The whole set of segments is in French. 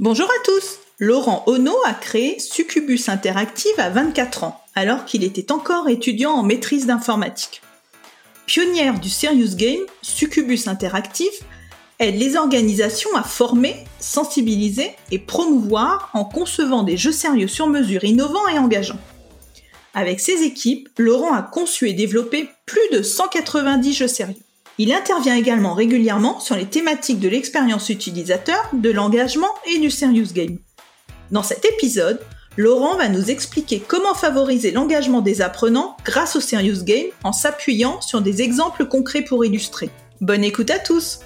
Bonjour à tous Laurent Ono a créé Succubus Interactive à 24 ans, alors qu'il était encore étudiant en maîtrise d'informatique. Pionnière du Serious Game, Succubus Interactive aide les organisations à former, sensibiliser et promouvoir en concevant des jeux sérieux sur mesure innovants et engageants. Avec ses équipes, Laurent a conçu et développé plus de 190 jeux sérieux. Il intervient également régulièrement sur les thématiques de l'expérience utilisateur, de l'engagement et du serious game. Dans cet épisode, Laurent va nous expliquer comment favoriser l'engagement des apprenants grâce au serious game en s'appuyant sur des exemples concrets pour illustrer. Bonne écoute à tous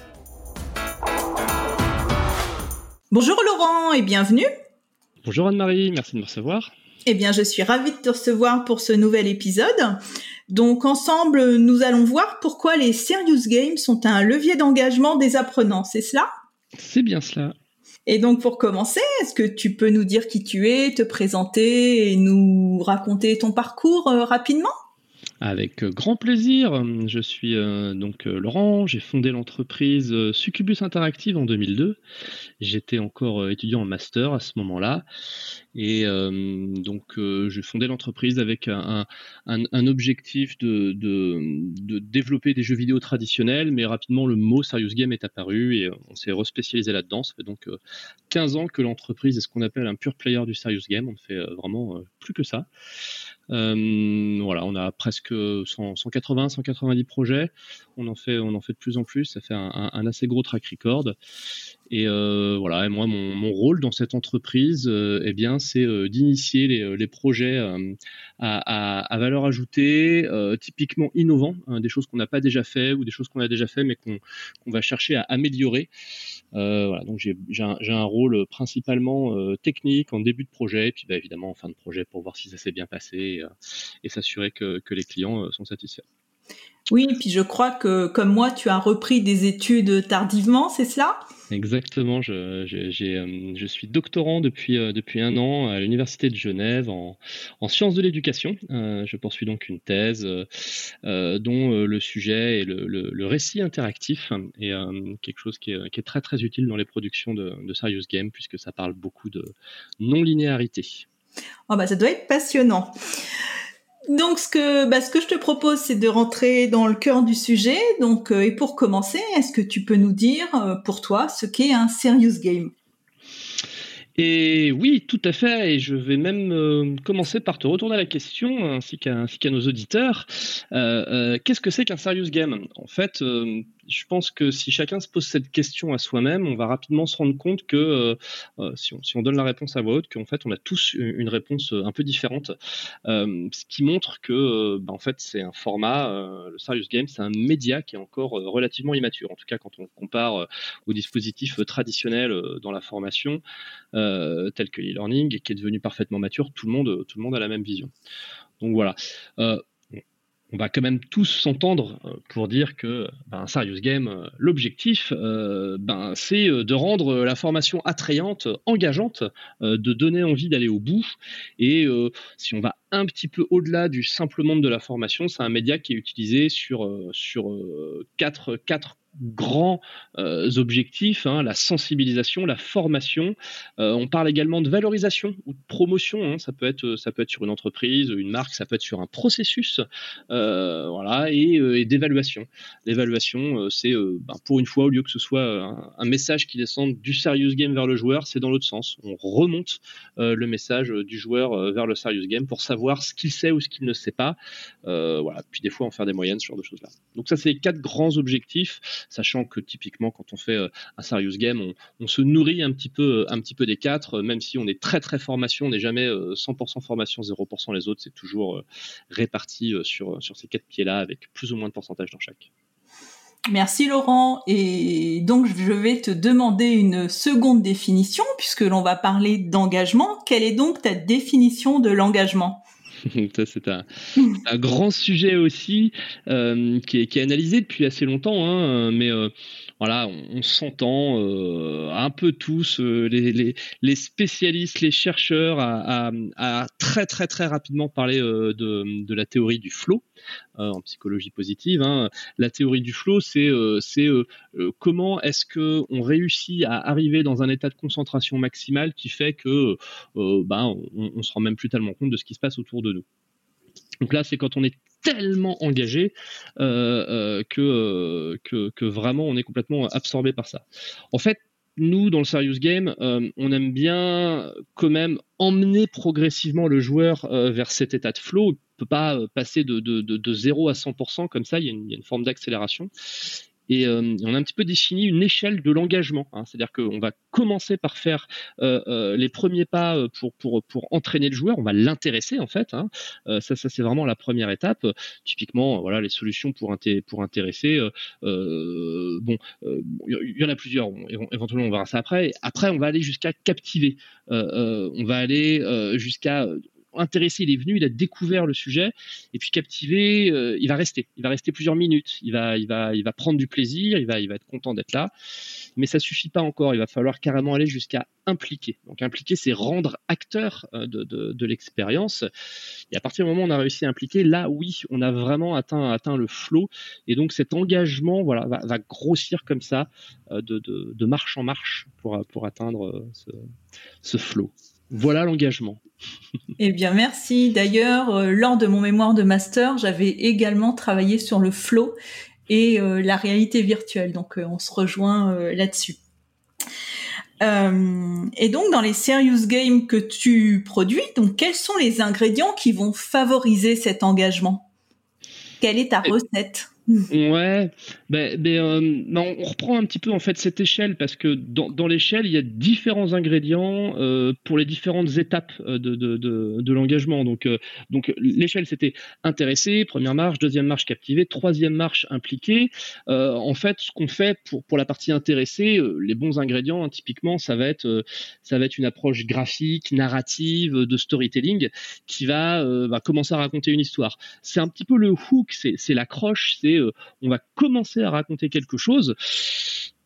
Bonjour Laurent et bienvenue Bonjour Anne-Marie, merci de me recevoir. Eh bien, je suis ravie de te recevoir pour ce nouvel épisode. Donc, ensemble, nous allons voir pourquoi les serious games sont un levier d'engagement des apprenants. C'est cela? C'est bien cela. Et donc, pour commencer, est-ce que tu peux nous dire qui tu es, te présenter et nous raconter ton parcours euh, rapidement? Avec euh, grand plaisir. Je suis euh, donc euh, Laurent, j'ai fondé l'entreprise Succubus Interactive en 2002. J'étais encore étudiant en master à ce moment-là. Et donc j'ai fondé l'entreprise avec un, objectif de, de, développer des jeux vidéo traditionnels, mais rapidement le mot Serious Game est apparu et on s'est respécialisé là-dedans. Ça fait donc 15 ans que l'entreprise est ce qu'on appelle un pure player du Serious Game. On ne fait vraiment plus que ça. Euh, voilà, on a presque 180, 190 projets. On en fait, on en fait de plus en plus. Ça fait un, assez gros track record. Et euh, voilà, et moi, mon, rôle dans cette entreprise, euh, eh bien, c'est d'initier les, projets à, valeur ajoutée, typiquement innovants, hein, des choses qu'on n'a pas déjà fait ou des choses qu'on a déjà fait mais qu'on va chercher à améliorer. voilà, donc j'ai un, un, rôle principalement technique en début de projet, et puis bah, évidemment en fin de projet pour voir si ça s'est bien passé euh, et, s'assurer que, les clients euh, sont satisfaits. Oui, et puis je crois que comme moi, tu as repris des études tardivement, c'est cela? Exactement, je, euh, je, suis doctorant depuis, depuis un an à l'Université de Genève en, sciences de l'éducation. je poursuis donc une thèse dont le sujet est le, récit interactif et quelque chose qui est, très très utile dans les productions de, de Serious Game puisque ça parle beaucoup de non-linéarité. Oh bah ça doit être passionnant. Donc ce que, bah, ce que je te propose, c'est de rentrer dans le cœur du sujet. Donc euh, et pour commencer, est-ce que tu peux nous dire euh, pour toi ce qu'est un serious game? Et oui, tout à fait. Et je vais même euh, commencer par te retourner la question, ainsi qu'à nos auditeurs. Qu'est-ce que c'est qu'un serious game? En fait, je pense que si chacun se pose cette question à soi-même, on va rapidement se rendre compte que euh, euh, si, on, donne la réponse à voix haute, qu'en fait on a tous une réponse euh, un peu différente, ce qui montre que bah, en fait c'est un format, le Serious Game, c'est un média qui est encore relativement immature. En tout cas, quand on compare aux dispositifs traditionnels dans la formation, tels que l'e-learning, qui est devenu parfaitement mature, tout le monde, tout le monde a la même vision. Donc voilà on va quand même tous s'entendre euh, pour dire que ben, un serious game, euh, l'objectif, euh, ben, c'est de rendre la formation attrayante, engageante, de donner envie d'aller au bout. Et si on va un petit peu au-delà du simple monde de la formation, c'est un média qui est utilisé sur, sur quatre, quatre grands euh, objectifs, hein, la sensibilisation, la formation. Euh, on parle également de valorisation ou de promotion. Hein. ça peut être ça peut être sur une entreprise, une marque, ça peut être sur un processus, euh, voilà, et, d'évaluation. L'évaluation, c'est ben, pour une fois au lieu que ce soit un, message qui descende du serious game vers le joueur, c'est dans l'autre sens. On remonte le message du joueur vers le serious game pour savoir ce qu'il sait ou ce qu'il ne sait pas. voilà. Puis des fois en faire des moyennes, ce genre de choses là. Donc ça, c'est les quatre grands objectifs sachant que typiquement quand on fait euh, un serious game, on, se nourrit un petit peu, peu des quatre, même si on est très très formation, on n'est jamais 100% euh, formation, 0% les autres, c'est toujours euh, réparti sur, ces quatre pieds-là avec plus ou moins de pourcentage dans chaque. Merci Laurent. Et donc je vais te demander une seconde définition puisque l'on va parler d'engagement. Quelle est donc ta définition de l'engagement? c'est un, grand sujet aussi euh, qui, est, analysé depuis assez longtemps, hein, mais euh, voilà, on, s'entend euh, un peu tous, euh, les, spécialistes, les chercheurs, à, très très très rapidement parler euh, de, la théorie du flow en psychologie positive. Hein. La théorie du flow, c'est comment est-ce que on réussit à arriver dans un état de concentration maximale qui fait que ben, on, on se rend même plus tellement compte de ce qui se passe autour de nous. Donc là, c'est quand on est tellement engagé euh, euh, euh, que, que, vraiment on est complètement absorbé par ça. En fait, nous, dans le serious game, on aime bien quand même emmener progressivement le joueur vers cet état de flow. On ne peut pas passer de, de, de, 0 à 100% comme ça, il y a une forme d'accélération. Et euh, on a un petit peu défini une échelle de l'engagement. Hein. C'est-à-dire qu'on va commencer par faire euh, euh, les premiers pas pour, pour, pour entraîner le joueur. On va l'intéresser en fait. Hein. ça, ça c'est vraiment la première étape. Typiquement, voilà, les solutions pour, pour intéresser. bon, il y en a plusieurs. Éventuellement, on verra ça après. Après, on va aller jusqu'à captiver. on va aller jusqu'à intéressé, il est venu, il a découvert le sujet, et puis captivé, euh, il va rester. Il va rester plusieurs minutes. Il va, il va, il va prendre du plaisir. Il va, il va être content d'être là. Mais ça suffit pas encore. Il va falloir carrément aller jusqu'à impliquer. Donc impliquer, c'est rendre acteur euh, de, de, l'expérience. Et à partir du moment où on a réussi à impliquer, là, oui, on a vraiment atteint, atteint le flow. Et donc cet engagement, voilà, va, grossir comme ça, euh, de, de, marche en marche pour, pour atteindre ce, ce flow. Voilà l'engagement. Eh bien, merci. D'ailleurs, euh, lors de mon mémoire de master, j'avais également travaillé sur le flow et euh, la réalité virtuelle. Donc, euh, on se rejoint là-dessus. et donc, dans les serious games que tu produis, donc quels sont les ingrédients qui vont favoriser cet engagement? Quelle est ta recette? Ouais, ben, ben, euh, on reprend un petit peu en fait cette échelle parce que dans, dans l'échelle il y a différents ingrédients euh, pour les différentes étapes euh, de, de, de, l'engagement. Donc, donc l'échelle c'était intéressé, première marche, deuxième marche captivé, troisième marche impliqué. Euh, en fait, ce qu'on fait pour pour la partie intéressée, les bons ingrédients hein, typiquement ça va être ça va être une approche graphique, narrative, de storytelling qui va, va commencer à raconter une histoire. C'est un petit peu le hook, c'est l'accroche, c'est on va commencer à raconter quelque chose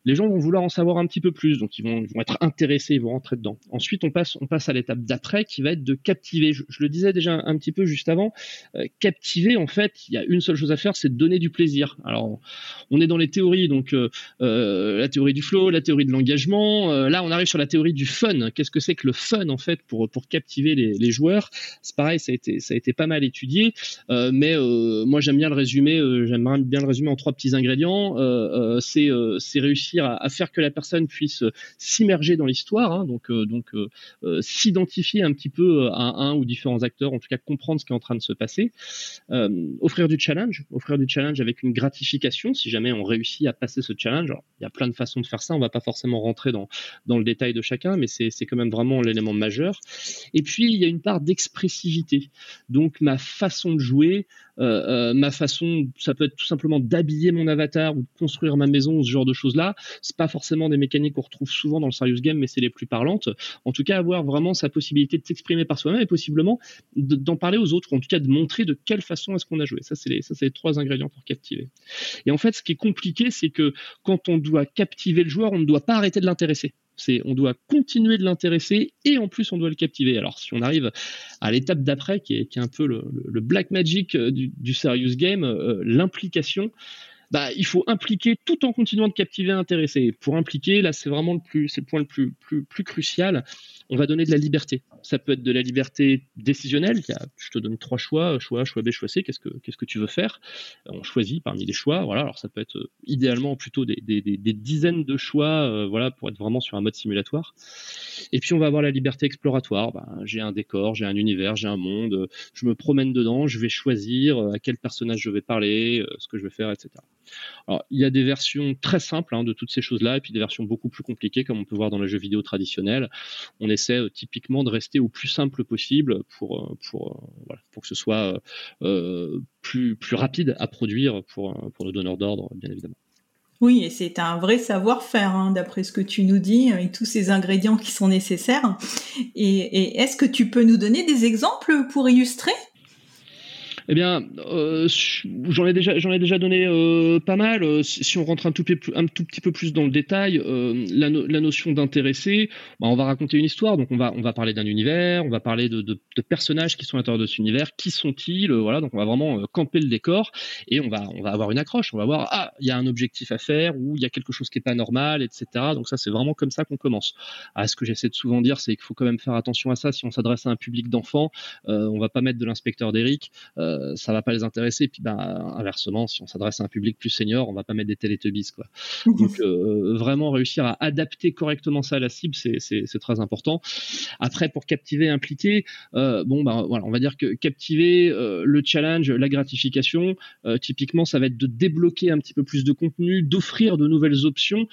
les gens vont vouloir en savoir un petit peu plus, donc ils vont, être intéressés, ils vont rentrer dedans. Ensuite, on passe, à l'étape d'après qui va être de captiver. Je, le disais déjà un, petit peu juste avant, euh, captiver, en fait, il y a une seule chose à faire, c'est de donner du plaisir. Alors, on est dans les théories, donc euh, euh, la théorie du flow, la théorie de l'engagement. là, on arrive sur la théorie du fun. Qu'est-ce que c'est que le fun, en fait, pour, captiver les, joueurs? C'est pareil, ça a, été, ça a été pas mal étudié, mais moi, j'aime bien le résumer, j'aime bien le résumer en trois petits ingrédients. c'est réussir à, faire que la personne puisse euh, s'immerger dans l'histoire, hein, donc, euh, donc euh, s'identifier un petit peu à un ou différents acteurs, en tout cas comprendre ce qui est en train de se passer, offrir du challenge, offrir du challenge avec une gratification si jamais on réussit à passer ce challenge. il y a plein de façons de faire ça, on va pas forcément rentrer dans, dans le détail de chacun, mais c'est quand même vraiment l'élément majeur. Et puis il y a une part d'expressivité, donc ma façon de jouer, ma façon, ça peut être tout simplement d'habiller mon avatar ou de construire ma maison, ce genre de choses-là. C'est pas forcément des mécaniques qu'on retrouve souvent dans le serious game, mais c'est les plus parlantes. En tout cas, avoir vraiment sa possibilité de s'exprimer par soi-même et possiblement d'en parler aux autres, ou en tout cas de montrer de quelle façon est-ce qu'on a joué. Ça, c'est les, ça, c'est les trois ingrédients pour captiver. Et en fait, ce qui est compliqué, c'est que quand on doit captiver le joueur, on ne doit pas arrêter de l'intéresser. C'est, on doit continuer de l'intéresser et en plus on doit le captiver. Alors si on arrive à l'étape d'après, qui est, un peu le, black magic euh, du, serious game, euh, l'implication, bah, il faut impliquer tout en continuant de captiver et intéresser. Pour impliquer, là, c'est vraiment le plus, c'est le point le plus crucial. On va donner de la liberté. Ça peut être de la liberté décisionnelle. je te donne trois choix, choix A, choix B, choix C. Qu'est-ce que, qu'est-ce que tu veux faire? On choisit parmi les choix. Voilà. Alors ça peut être euh, idéalement plutôt des, des, des, dizaines de choix, euh, voilà, pour être vraiment sur un mode simulatoire. Et puis on va avoir la liberté exploratoire. Ben, j'ai un décor, j'ai un univers, j'ai un monde. Je me promène dedans. Je vais choisir euh, à quel personnage je vais parler, ce que je vais faire, etc. Il y a des versions très simples hein, de toutes ces choses-là, et puis des versions beaucoup plus compliquées, comme on peut voir dans les jeux vidéo traditionnels. On essaie euh, typiquement de rester au plus simple possible pour, euh, pour, euh, pour que ce soit plus, plus rapide à produire pour, pour le donneur d'ordre, bien évidemment. Oui, et c'est un vrai savoir-faire, hein, d'après ce que tu nous dis, avec tous ces ingrédients qui sont nécessaires. et est-ce que tu peux nous donner des exemples pour illustrer eh bien, euh, j'en ai déjà, j'en ai déjà donné euh, pas mal. Euh, si, on rentre un tout, petit peu plus dans le détail, la, la, notion d'intéressé, bah, on va raconter une histoire. Donc on va, on va parler d'un univers, on va parler de, de, de, personnages qui sont à l'intérieur de cet univers. Qui sont-ils Voilà. Donc on va vraiment camper le décor et on va, on va avoir une accroche. On va voir, ah, il y a un objectif à faire ou il y a quelque chose qui est pas normal, etc. Donc ça, c'est vraiment comme ça qu'on commence. Ah, ce que j'essaie de souvent dire, c'est qu'il faut quand même faire attention à ça. Si on s'adresse à un public d'enfants, on va pas mettre de l'inspecteur d'Eric. Euh, ça va pas les intéresser. Puis ben inversement, si on s'adresse à un public plus senior, on va pas mettre des Teletubbies quoi. Donc euh, vraiment réussir à adapter correctement ça à la cible, c'est très important. Après pour captiver, impliquer, euh, bon ben voilà, on va dire que captiver le challenge, la gratification, typiquement ça va être de débloquer un petit peu plus de contenu, d'offrir de nouvelles options.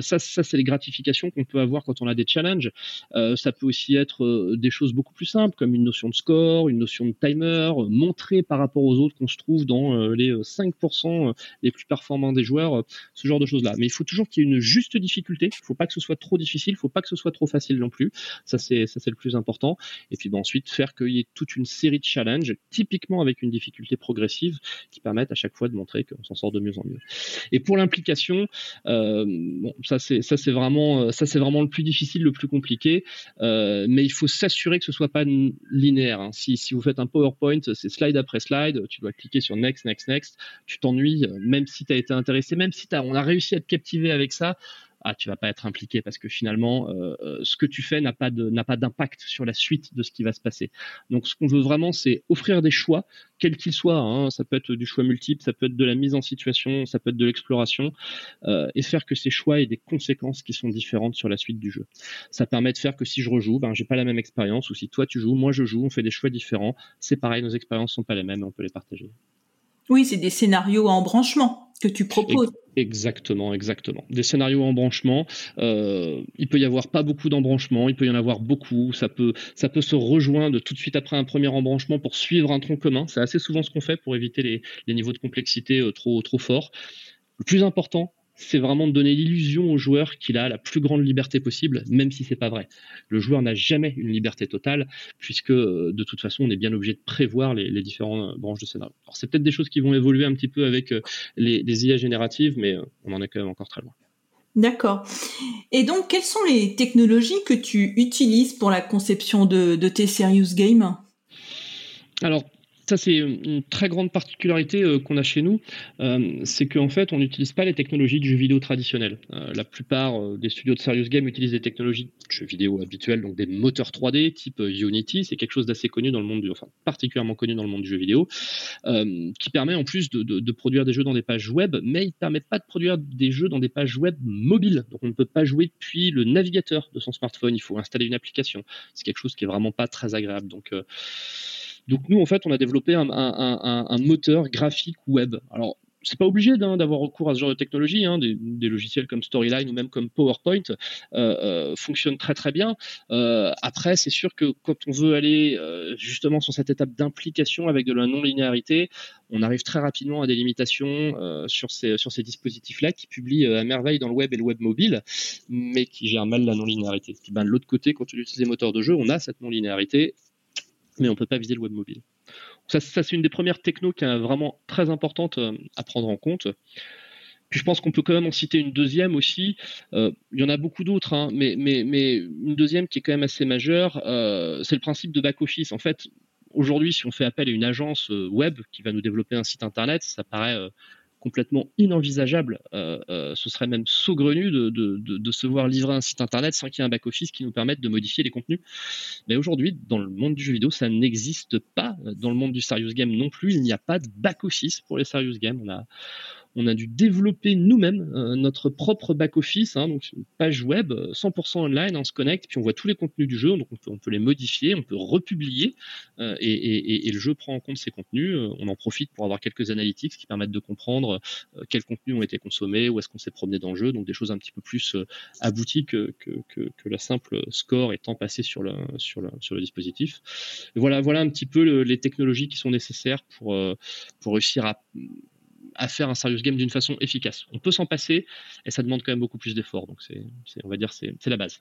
ça, ça c'est les gratifications qu'on peut avoir quand on a des challenges. ça peut aussi être des choses beaucoup plus simples comme une notion de score, une notion de timer, montrer par rapport aux autres qu'on se trouve dans euh, les 5% euh, les plus performants des joueurs, euh, ce genre de choses-là. Mais il faut toujours qu'il y ait une juste difficulté. Il ne faut pas que ce soit trop difficile, il ne faut pas que ce soit trop facile non plus. Ça c'est le plus important. Et puis ben, ensuite faire qu'il y ait toute une série de challenges, typiquement avec une difficulté progressive, qui permettent à chaque fois de montrer qu'on s'en sort de mieux en mieux. Et pour l'implication, ça c'est vraiment le plus difficile, le plus compliqué. mais il faut s'assurer que ce soit pas linéaire. Hein. Si si vous faites un PowerPoint, c'est slide après slide tu dois cliquer sur next, next, next, tu t'ennuies, euh, même si tu as été intéressé, même si on a réussi à te captiver avec ça, ah, tu vas pas être impliqué parce que finalement, euh, euh, ce que tu fais n'a pas d'impact sur la suite de ce qui va se passer. Donc, ce qu'on veut vraiment, c'est offrir des choix, quels qu'ils soient. Hein. Ça peut être du choix multiple, ça peut être de la mise en situation, ça peut être de l'exploration, et faire que ces choix aient des conséquences qui sont différentes sur la suite du jeu. Ça permet de faire que si je rejoue, ben j'ai pas la même expérience, ou si toi tu joues, moi je joue, on fait des choix différents. C'est pareil, nos expériences sont pas les mêmes, on peut les partager. Oui, c'est des scénarios en branchement que tu proposes. Exactement, exactement. Des scénarios en branchement. Euh, il peut y avoir pas beaucoup d'embranchements, il peut y en avoir beaucoup. Ça peut, ça peut se rejoindre tout de suite après un premier embranchement pour suivre un tronc commun. C'est assez souvent ce qu'on fait pour éviter les, les niveaux de complexité euh, trop, trop forts. Le plus important, c'est vraiment de donner l'illusion au joueur qu'il a la plus grande liberté possible, même si c'est pas vrai. Le joueur n'a jamais une liberté totale, puisque euh, de toute façon, on est bien obligé de prévoir les, les différentes euh, branches de scénario. Alors c'est peut-être des choses qui vont évoluer un petit peu avec euh, les, les IA génératives, mais on en est quand même encore très loin. D'accord. Et donc, quelles sont les technologies que tu utilises pour la conception de, de tes serious games? Alors, ça, c'est une très grande particularité euh, qu'on a chez nous, euh, c'est qu'en fait, on n'utilise pas les technologies du jeu vidéo traditionnel. Euh, la plupart des studios de serious game utilisent des technologies de jeux vidéo habituels, donc des moteurs 3D type Unity. C'est quelque chose d'assez connu dans le monde du, enfin particulièrement connu dans le monde du jeu vidéo, qui permet en plus de, produire des jeux dans des pages web, mais il ne permet pas de produire des jeux dans des pages web mobiles. Donc on ne peut pas jouer depuis le navigateur de son smartphone. Il faut installer une application. C'est quelque chose qui est vraiment pas très agréable. Donc donc nous, en fait, on a développé un, moteur graphique web. Alors, c'est pas obligé d'avoir recours à ce genre de technologie. Hein. Des, des, logiciels comme Storyline ou même comme PowerPoint euh, euh, fonctionnent très très bien. Euh, après, c'est sûr que quand on veut aller justement sur cette étape d'implication avec de la non-linéarité, on arrive très rapidement à des limitations sur ces, dispositifs-là qui publient à merveille dans le web et le web mobile, mais qui gèrent mal la non-linéarité. Ben, de l'autre côté, quand on utilise des moteurs de jeu, on a cette non-linéarité mais on ne peut pas viser le web mobile. Ça, c'est une des premières technos qui est vraiment très importante euh, à prendre en compte. Puis je pense qu'on peut quand même en citer une deuxième aussi. Euh, il y en a beaucoup d'autres, hein, mais, une deuxième qui est quand même assez majeure, euh, c'est le principe de back-office. En fait, aujourd'hui, si on fait appel à une agence web qui va nous développer un site internet, ça paraît complètement inenvisageable. Euh, euh, ce serait même saugrenu de, de, se voir livrer un site internet sans qu'il y ait un back-office qui nous permette de modifier les contenus. Mais aujourd'hui, dans le monde du jeu vidéo, ça n'existe pas. Dans le monde du serious game non plus, il n'y a pas de back-office pour les serious games. On a, on a dû développer nous-mêmes euh, notre propre back-office, hein, donc une page web 100% euh, online, on se connecte, puis on voit tous les contenus du jeu, donc on peut, les modifier, on peut republier, euh, et, le jeu prend en compte ces contenus. on en profite pour avoir quelques analytics qui permettent de comprendre quels contenus ont été consommés, où est-ce qu'on s'est promené dans le jeu, donc des choses un petit peu plus abouties que, que, la simple score étant passé sur le, dispositif. voilà, voilà un petit peu les technologies qui sont nécessaires pour réussir à à faire un serious game d'une façon efficace. On peut s'en passer et ça demande quand même beaucoup plus d'efforts. Donc c'est, on va dire, c'est, la base.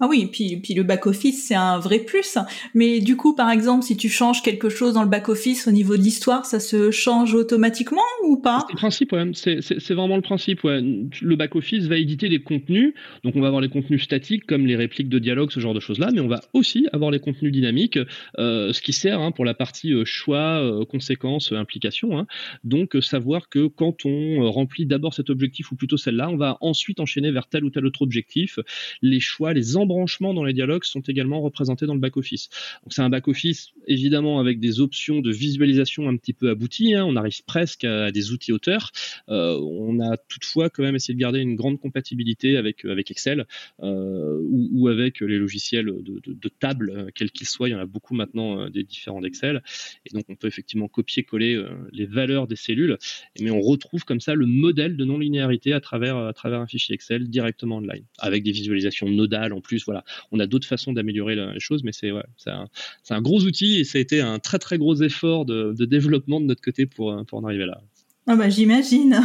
Ah oui, et puis, puis le back office c'est un vrai plus. Mais du coup, par exemple, si tu changes quelque chose dans le back office au niveau de l'histoire, ça se change automatiquement ou pas? C'est le principe, ouais. C'est, c'est, vraiment le principe, ouais. Le back office va éditer des contenus, donc on va avoir les contenus statiques comme les répliques de dialogue, ce genre de choses là, mais on va aussi avoir les contenus dynamiques, euh, ce qui sert hein, pour la partie euh, choix, euh, conséquences, implications. Hein. Donc savoir que quand on remplit d'abord cet objectif ou plutôt celle-là, on va ensuite enchaîner vers tel ou tel autre objectif. Les choix, les embranchements dans les dialogues sont également représentés dans le back-office. Donc c'est un back-office évidemment avec des options de visualisation un petit peu abouties. Hein. On arrive presque à des outils auteurs. on a toutefois quand même essayé de garder une grande compatibilité avec, avec Excel ou, avec les logiciels de, de table, quels qu'ils soient. Il y en a beaucoup maintenant des différents d'Excel. Et donc on peut effectivement copier-coller les valeurs des cellules, mais on retrouve comme ça le modèle de non-linéarité à travers, un fichier Excel directement online, avec des visualisations nodales en plus. Voilà, on a d'autres façons d'améliorer les choses, mais c'est un, gros outil et ça a été un très très gros effort de, développement de notre côté pour, en arriver là. Ah bah j'imagine.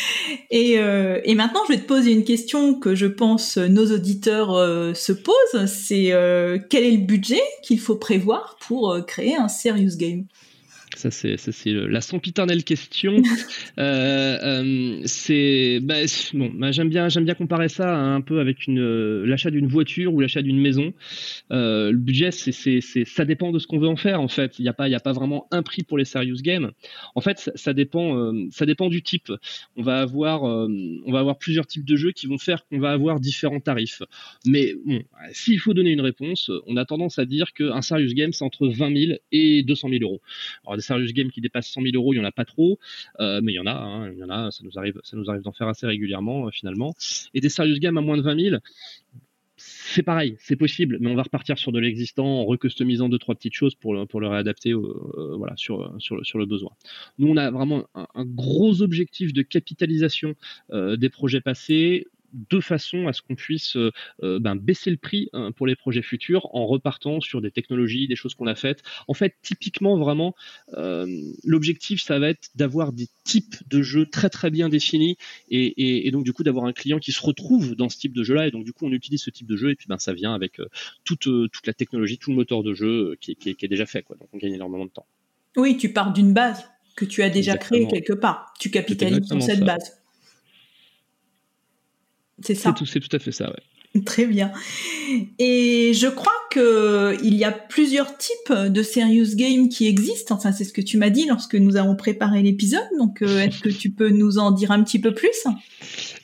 Et, euh, et, maintenant, je vais te poser une question que je pense nos auditeurs euh, se posent. C'est euh, quel est le budget qu'il faut prévoir pour créer un serious game? Ça, c'est, c'est la sempiternelle question. euh, euh, c'est bah, bon, bah, j'aime bien, j'aime bien comparer ça un peu avec une, euh, l'achat d'une voiture ou l'achat d'une maison. Euh, le budget, c'est, c'est, c'est, ça dépend de ce qu'on veut en faire. En fait, il n'y a pas, il y a pas vraiment un prix pour les serious games. En fait, ça, ça dépend, euh, ça dépend du type. On va avoir, euh, on va avoir plusieurs types de jeux qui vont faire qu'on va avoir différents tarifs. Mais bon, s'il faut donner une réponse, on a tendance à dire qu'un serious game, c'est entre 20 000 et 200 000 euros. Alors, serious game qui dépasse 100 000 euros, il y en a pas trop, euh, mais il y en a, hein, il y en a, ça nous arrive, ça nous arrive d'en faire assez régulièrement euh, finalement. Et des serious games à moins de 20 000, c'est pareil, c'est possible, mais on va repartir sur de l'existant en recustomisant deux trois petites choses pour le, pour réadapter euh, sur, le besoin. Nous, on a vraiment un, gros objectif de capitalisation des projets passés, de façon à ce qu'on puisse euh, euh, ben, baisser le prix hein, pour les projets futurs en repartant sur des technologies, des choses qu'on a faites. En fait, typiquement, vraiment, euh, l'objectif, ça va être d'avoir des types de jeux très très bien définis et, donc du coup d'avoir un client qui se retrouve dans ce type de jeu-là et donc du coup on utilise ce type de jeu et puis ben ça vient avec toute, toute la technologie, tout le moteur de jeu qui, est déjà fait, quoi. Donc on gagne énormément de temps. Oui, tu pars d'une base que tu as déjà créée quelque part. Tu capitalises sur cette base. C'est ça. C'est tout, tout à fait ça, ouais. Très bien. Et je crois que il y a plusieurs types de serious games qui existent. Enfin, c'est ce que tu m'as dit lorsque nous avons préparé l'épisode. Donc, euh, est-ce que tu peux nous en dire un petit peu plus?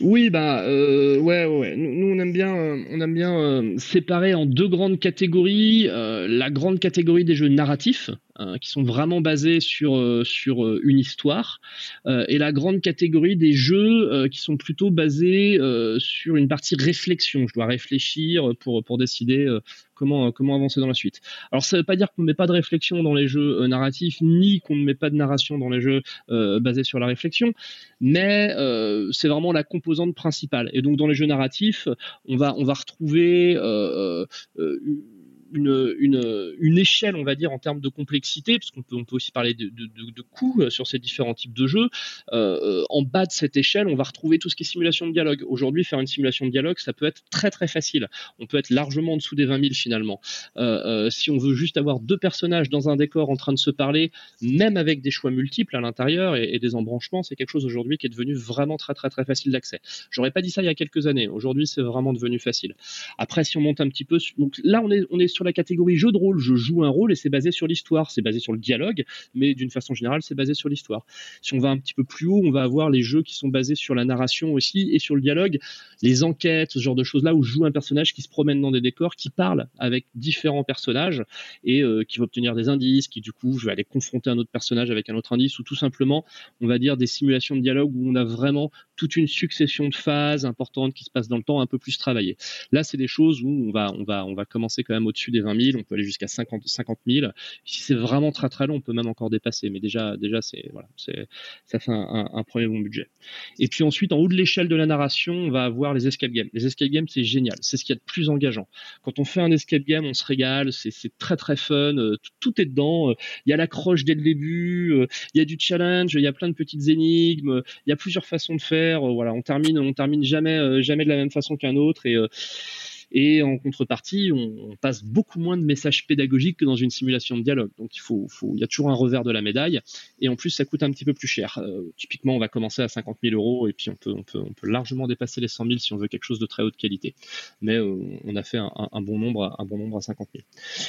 Oui, bah euh, ouais, ouais. Nous, on aime bien, on aime bien euh, séparer en deux grandes catégories. la grande catégorie des jeux narratifs, qui sont vraiment basés sur, euh, sur euh, une histoire, euh, et la grande catégorie des jeux qui sont plutôt basés sur une partie réflexion. Je dois réfléchir pour, pour décider comment, comment avancer dans la suite. Alors ça ne veut pas dire qu'on ne met pas de réflexion dans les jeux narratifs, ni qu'on ne met pas de narration dans les jeux basés sur la réflexion, mais c'est vraiment la composante principale. Et donc dans les jeux narratifs, on va, retrouver une, une, échelle, on va dire, en termes de complexité, parce qu'on peut, on peut aussi parler de, de, coûts euh, sur ces différents types de jeux. Euh, en bas de cette échelle, on va retrouver tout ce qui est simulation de dialogue. Aujourd'hui, faire une simulation de dialogue, ça peut être très très facile. On peut être largement en dessous des 20 000 finalement. Euh, euh, si on veut juste avoir deux personnages dans un décor en train de se parler, même avec des choix multiples à l'intérieur et, et, des embranchements, c'est quelque chose aujourd'hui qui est devenu vraiment très très très facile d'accès. J'aurais pas dit ça il y a quelques années. Aujourd'hui, c'est vraiment devenu facile. Après, si on monte un petit peu, donc là, on est, on est sur la catégorie jeu de rôle. Je joue un rôle et c'est basé sur l'histoire, c'est basé sur le dialogue, mais d'une façon générale, c'est basé sur l'histoire. Si on va un petit peu plus haut, on va avoir les jeux qui sont basés sur la narration aussi et sur le dialogue, les enquêtes, ce genre de choses-là où je joue un personnage qui se promène dans des décors, qui parle avec différents personnages et euh, qui va obtenir des indices, qui du coup, je vais aller confronter un autre personnage avec un autre indice ou tout simplement, on va dire des simulations de dialogue où on a vraiment toute une succession de phases importantes qui se passent dans le temps un peu plus travaillées. Là, c'est des choses où on va, on va, on va commencer quand même au-dessus des 20 000, on peut aller jusqu'à 50, 50 000. Si c'est vraiment très très long, on peut même encore dépasser. Mais déjà, déjà c'est voilà, c'est ça fait un, un, premier bon budget. Et puis ensuite, en haut de l'échelle de la narration, on va avoir les escape games. Les escape games, c'est génial. C'est ce qu'il y a de plus engageant. Quand on fait un escape game, on se régale. C'est très très fun. Euh, tout, est dedans. Euh, il y a l'accroche dès le début. Euh, il y a du challenge. Il y a plein de petites énigmes. Il y a plusieurs façons de faire. Voilà, on termine, on termine jamais, jamais de la même façon qu'un autre. Et et en contrepartie, on, passe beaucoup moins de messages pédagogiques que dans une simulation de dialogue. Donc il y a toujours un revers de la médaille. Et en plus, ça coûte un petit peu plus cher. Euh, typiquement, on va commencer à 50 000 euros et puis on peut, largement dépasser les 100 000 si on veut quelque chose de très haute qualité. Mais euh, on a fait un, bon nombre, à 50 000.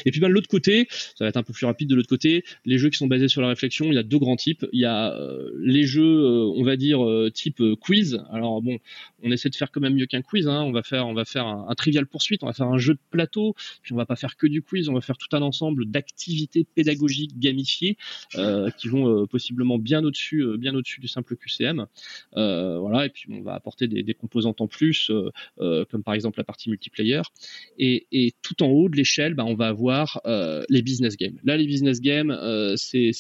Et puis ben, de l'autre côté, ça va être un peu plus rapide de l'autre côté. Les jeux qui sont basés sur la réflexion, il y a deux grands types. Il y a euh, les jeux, on va dire type quiz. Alors bon, on essaie de faire quand même mieux qu'un quiz. Hein. On va faire, on va faire un, un trivial poursuite, on va faire un jeu de plateau, puis on va pas faire que du quiz, on va faire tout un ensemble d'activités pédagogiques gamifiées euh, qui vont euh, possiblement bien au-dessus, euh, bien au-dessus du simple QCM. voilà, et puis on va apporter des, composantes en plus, comme par exemple la partie multiplayer. Et, tout en haut de l'échelle, bah, on va avoir les business games. Là, les business games, c'est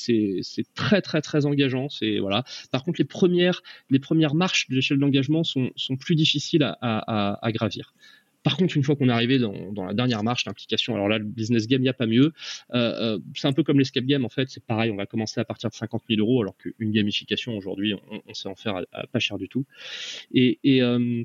très très très engageant. C'est voilà. Par contre, les premières les premières marches de l'échelle d'engagement sont, plus difficiles à gravir. Par contre, une fois qu'on est arrivé dans, la dernière marche, l'implication, alors là, le business game, il n'y a pas mieux. Euh, euh, c'est un peu comme l'escape game, en fait, c'est pareil, on va commencer à partir de 50 000 euros, alors qu'une gamification, aujourd'hui, on, sait en faire pas cher du tout. Et, euh,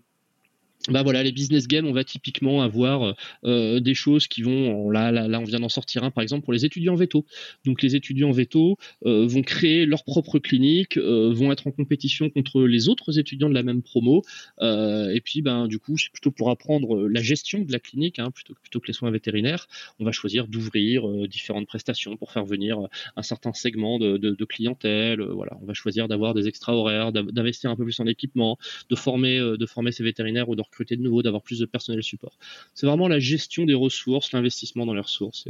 bah voilà, les business games, on va typiquement avoir euh, des choses qui vont, là, là, on vient d'en sortir un par exemple pour les étudiants veto. Donc les étudiants veto euh, vont créer leur propre clinique, euh, vont être en compétition contre les autres étudiants de la même promo, et puis ben du coup c'est plutôt pour apprendre la gestion de la clinique, hein, plutôt, que les soins vétérinaires, on va choisir d'ouvrir différentes prestations pour faire venir un certain segment de, clientèle. voilà, on va choisir d'avoir des extra horaires, d'investir un peu plus en équipement, de former, de ces vétérinaires ou de recruter de nouveau, d'avoir plus de personnel support. C'est vraiment la gestion des ressources, l'investissement dans les ressources.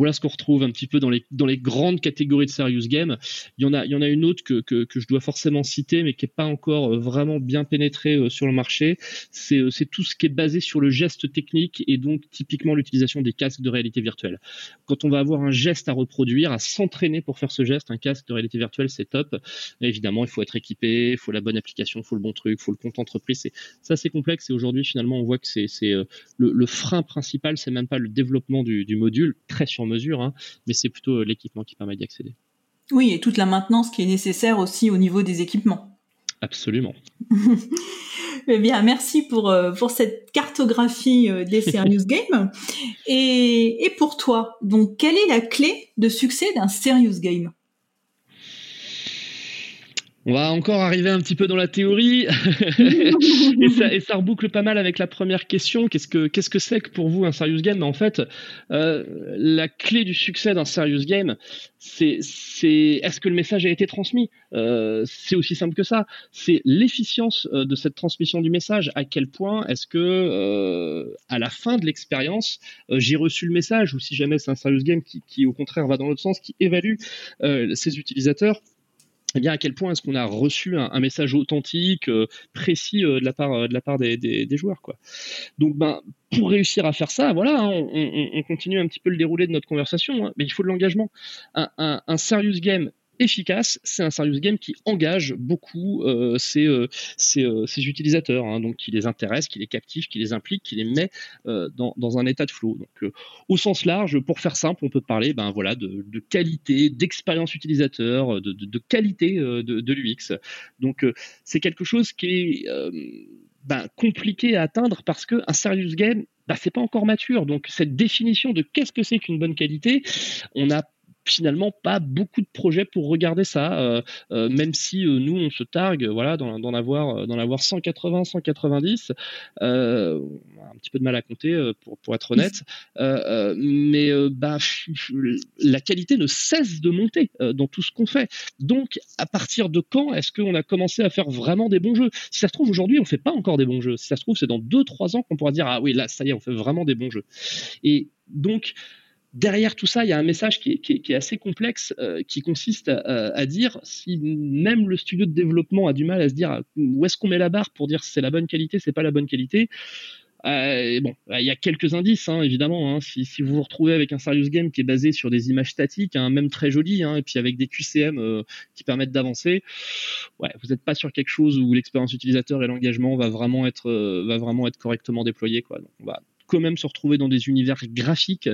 Voilà ce qu'on retrouve un petit peu dans les, dans les grandes catégories de serious game. Il y en a, il y en a une autre que, que, que je dois forcément citer, mais qui n'est pas encore euh, vraiment bien pénétrée euh, sur le marché. C'est tout ce qui est basé sur le geste technique et donc typiquement l'utilisation des casques de réalité virtuelle. Quand on va avoir un geste à reproduire, à s'entraîner pour faire ce geste, un casque de réalité virtuelle, c'est top. évidemment, il faut être équipé, il faut la bonne application, il faut le bon truc, il faut le compte entreprise. Ça, c'est complexe. Et aujourd'hui, finalement, on voit que c'est le, frein principal, c'est même pas le développement du, du module, très sur mesure, hein, mais c'est plutôt euh, l'équipement qui permet d'y accéder. Oui, et toute la maintenance qui est nécessaire aussi au niveau des équipements. Absolument. eh bien, merci pour, euh, pour cette cartographie euh, des Serious Games. Et, et pour toi, donc, quelle est la clé de succès d'un Serious Game? On va encore arriver un petit peu dans la théorie et, ça, reboucle pas mal avec la première question. Qu'est-ce que c'est que pour vous un serious game? En fait, euh, la clé du succès d'un serious game, c'est est-ce que le message a été transmis? Euh, C'est aussi simple que ça. C'est l'efficience euh, de cette transmission du message. À quel point est-ce que à la fin de l'expérience, j'ai reçu le message? Ou si jamais c'est un serious game qui au contraire va dans l'autre sens, qui évalue ses utilisateurs eh bien à quel point est-ce qu'on a reçu un, message authentique, euh, précis euh, de la part, euh, de la part des, des, joueurs quoi. Donc ben pour réussir à faire ça, voilà, hein, on, on, continue un petit peu le déroulé de notre conversation, hein, mais il faut de l'engagement. Un, un, un, serious game efficace, c'est un serious game qui engage beaucoup euh, ses, euh, euh, ses, utilisateurs, hein, donc qui les intéresse, qui les captive, qui les implique, qui les met dans, un état de flow. Donc, au sens large, pour faire simple, on peut parler ben, voilà, de, qualité, d'expérience utilisateur, de, qualité de, l'UX. Donc, c'est quelque chose qui est ben, compliqué à atteindre parce qu'un serious game, ben, c'est pas encore mature. Donc, cette définition de qu'est-ce que c'est qu'une bonne qualité, on a finalement pas beaucoup de projets pour regarder ça, euh, euh, même si euh, nous on se targue, voilà, d'en avoir, avoir 180, 190, un petit peu de mal à compter pour, pour être honnête, mais bah, la qualité ne cesse de monter dans tout ce qu'on fait. Donc, à partir de quand est-ce qu'on a commencé à faire vraiment des bons jeux? Si ça se trouve aujourd'hui, on fait pas encore des bons jeux. Si ça se trouve, c'est dans 2-3 ans qu'on pourra dire ah oui là ça y est, on fait vraiment des bons jeux. Et donc derrière tout ça, il y a un message qui est, assez complexe, euh, qui consiste à, dire si même le studio de développement a du mal à se dire où est-ce qu'on met la barre pour dire c'est la bonne qualité, c'est pas la bonne qualité. euh, bon, il y a quelques indices, hein, évidemment. Hein. Si, vous vous retrouvez avec un serious game qui est basé sur des images statiques, hein, même très jolies, et puis avec des QCM euh, qui permettent d'avancer, vous n'êtes pas sur quelque chose où l'expérience utilisateur et l'engagement va vraiment être correctement déployé. Quand même se retrouver dans des univers graphiques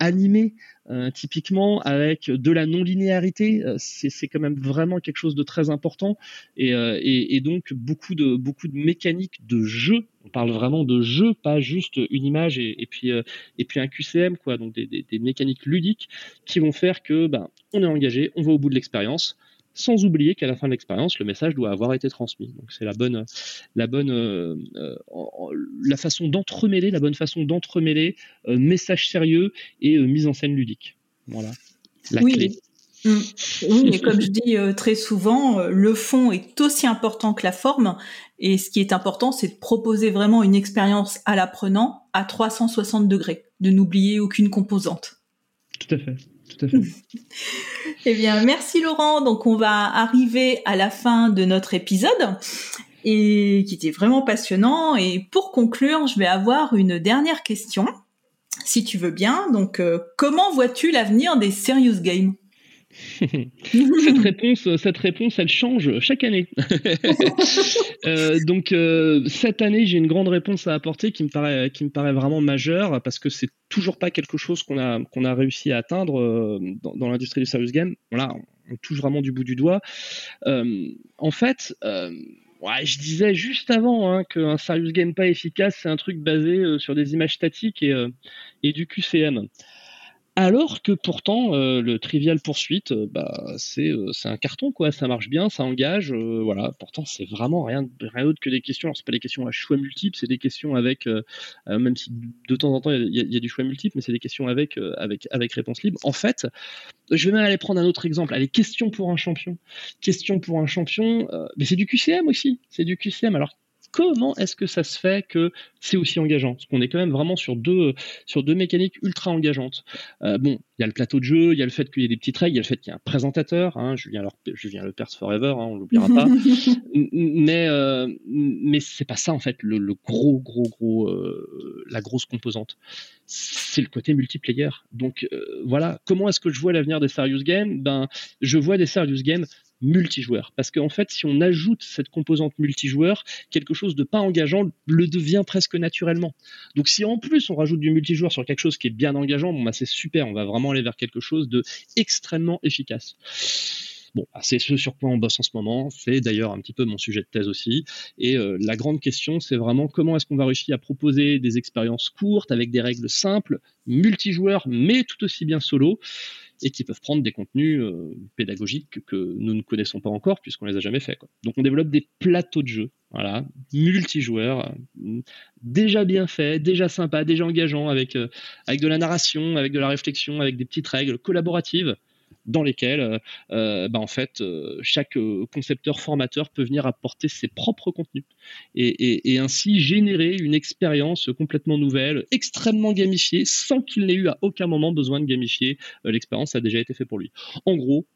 animés, euh, typiquement avec de la non-linéarité. Euh, c'est quand même vraiment quelque chose de très important et, euh, donc beaucoup de mécaniques de jeu. On parle vraiment de jeu, pas juste une image et, puis un QCM quoi. Donc des, mécaniques ludiques qui vont faire que ben on est engagé, on va au bout de l'expérience sans oublier qu'à la fin de l'expérience, le message doit avoir été transmis. Donc c'est la bonne, la bonne, euh, euh, la façon d'entremêler, la bonne façon d'entremêler euh, message sérieux et mise en scène ludique. Voilà, la clé. Mmh. Oui, et comme je dis très souvent, le fond est aussi important que la forme. Et ce qui est important, c'est de proposer vraiment une expérience à l'apprenant à 360 degrés, de n'oublier aucune composante. Tout à fait eh bien, merci Laurent. Donc, on va arriver à la fin de notre épisode et qui était vraiment passionnant. Et pour conclure, je vais avoir une dernière question, si tu veux bien. Donc, euh, comment vois-tu l'avenir des serious games? cette réponse, cette réponse, elle change chaque année. euh, donc euh, cette année, j'ai une grande réponse à apporter qui me paraît, qui me paraît vraiment majeure parce que c'est toujours pas quelque chose qu'on a, qu'on a réussi à atteindre euh, dans, l'industrie du serious game. Voilà, on touche vraiment du bout du doigt. En fait. Je disais juste avant hein, qu'un serious game pas efficace, c'est un truc basé sur des images statiques et du QCM. Alors que pourtant euh, le Trivial Poursuite, euh, bah c'est euh, un carton quoi, ça marche bien, ça engage, voilà. Pourtant c'est vraiment rien rien d'autre que des questions. Alors c'est pas des questions à choix multiples, c'est des questions avec même si de temps en temps il y, a du choix multiple, mais c'est des questions avec avec avec réponse libre. En fait, je vais même aller prendre un autre exemple. Allez, question pour un champion. Question pour un champion, mais c'est du QCM aussi. C'est du QCM. Alors comment est-ce que ça se fait que c'est aussi engageant? Parce qu'on est quand même vraiment sur deux, sur deux mécaniques ultra engageantes. Euh, bon, il y a le plateau de jeu, il y a le fait qu'il y ait des petites règles, il y a le fait qu'il y a un présentateur, hein, Julien, alors, Julien Lepers Forever, hein, on l'oubliera pas. mais euh, mais c'est pas ça en fait le, gros gros gros euh, la grosse composante. C'est le côté multiplayer. Donc euh, voilà, comment est-ce que je vois l'avenir des serious games? Ben je vois des serious games multijoueur. Parce qu'en fait, si on ajoute cette composante multijoueur, quelque chose de pas engageant le devient presque naturellement. Donc si en plus on rajoute du multijoueur sur quelque chose qui est bien engageant, bon bah c'est super, on va vraiment aller vers quelque chose de extrêmement efficace. Bon, bah, c'est ce sur quoi on bosse en ce moment. C'est d'ailleurs un petit peu mon sujet de thèse aussi. Et euh, la grande question, c'est vraiment comment est-ce qu'on va réussir à proposer des expériences courtes avec des règles simples, multijoueurs, mais tout aussi bien solo et qui peuvent prendre des contenus euh, pédagogiques que nous ne connaissons pas encore puisqu'on les a jamais fait. Quoi. Donc on développe des plateaux de jeux, voilà, multijoueurs, euh, déjà bien faits, déjà sympas, déjà engageants, avec, euh, avec de la narration, avec de la réflexion, avec des petites règles collaboratives dans lesquels euh, euh, bah, en fait euh, chaque concepteur formateur peut venir apporter ses propres contenus et, ainsi générer une expérience complètement nouvelle, extrêmement gamifiée, sans qu'il n'ait eu à aucun moment besoin de gamifier l'expérience, ça a déjà été fait pour lui. En gros,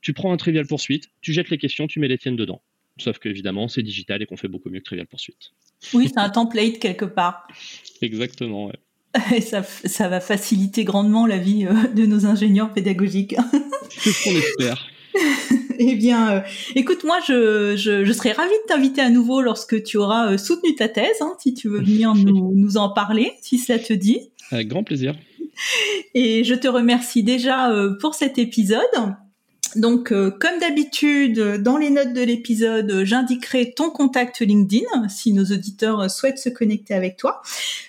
tu prends un Trivial Poursuite, tu jettes les questions, tu mets les tiennes dedans. Sauf qu'évidemment, c'est digital et qu'on fait beaucoup mieux que Trivial Poursuite. Oui, c'est un template quelque part. Exactement, ouais. Et ça, ça, va faciliter grandement la vie euh, de nos ingénieurs pédagogiques. C'est ce qu'on espère. eh bien, euh, écoute, moi, je, je, je serais ravie de t'inviter à nouveau lorsque tu auras euh, soutenu ta thèse, hein, si tu veux venir nous, nous en parler, si ça te dit. Avec grand plaisir. Et je te remercie déjà pour cet épisode. Donc, euh, comme d'habitude, dans les notes de l'épisode, j'indiquerai ton contact LinkedIn si nos auditeurs souhaitent se connecter avec toi.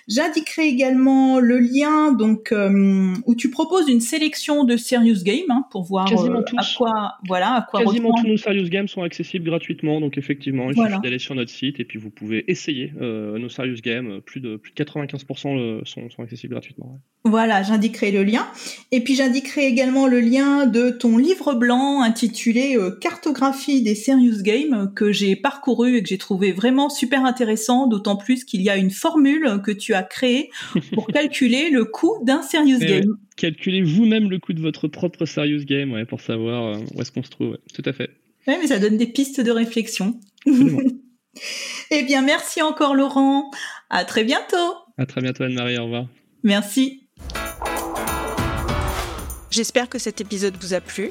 J'indiquerai également le lien donc euh, où tu proposes une sélection de serious games hein, pour voir euh, à quoi voilà à quoi quasiment tous nos serious games sont accessibles gratuitement. Donc effectivement, il suffit d'aller sur notre site et puis vous pouvez essayer nos serious games. Plus de plus de 95% sont, sont, accessibles gratuitement. Voilà, j'indiquerai le lien et puis j'indiquerai également le lien de ton livre intitulé euh, Cartographie des Serious Games que j'ai parcouru et que j'ai trouvé vraiment super intéressant, d'autant plus qu'il y a une formule que tu as créée pour calculer le coût d'un Serious eh Game. calculez vous-même le coût de votre propre Serious Game ouais, pour savoir euh, où est-ce qu'on se trouve. Tout à fait. Ouais, mais ça donne des pistes de réflexion. Eh bien, merci encore Laurent. À très bientôt. À très bientôt Anne-Marie, au revoir. Merci. J'espère que cet épisode vous a plu.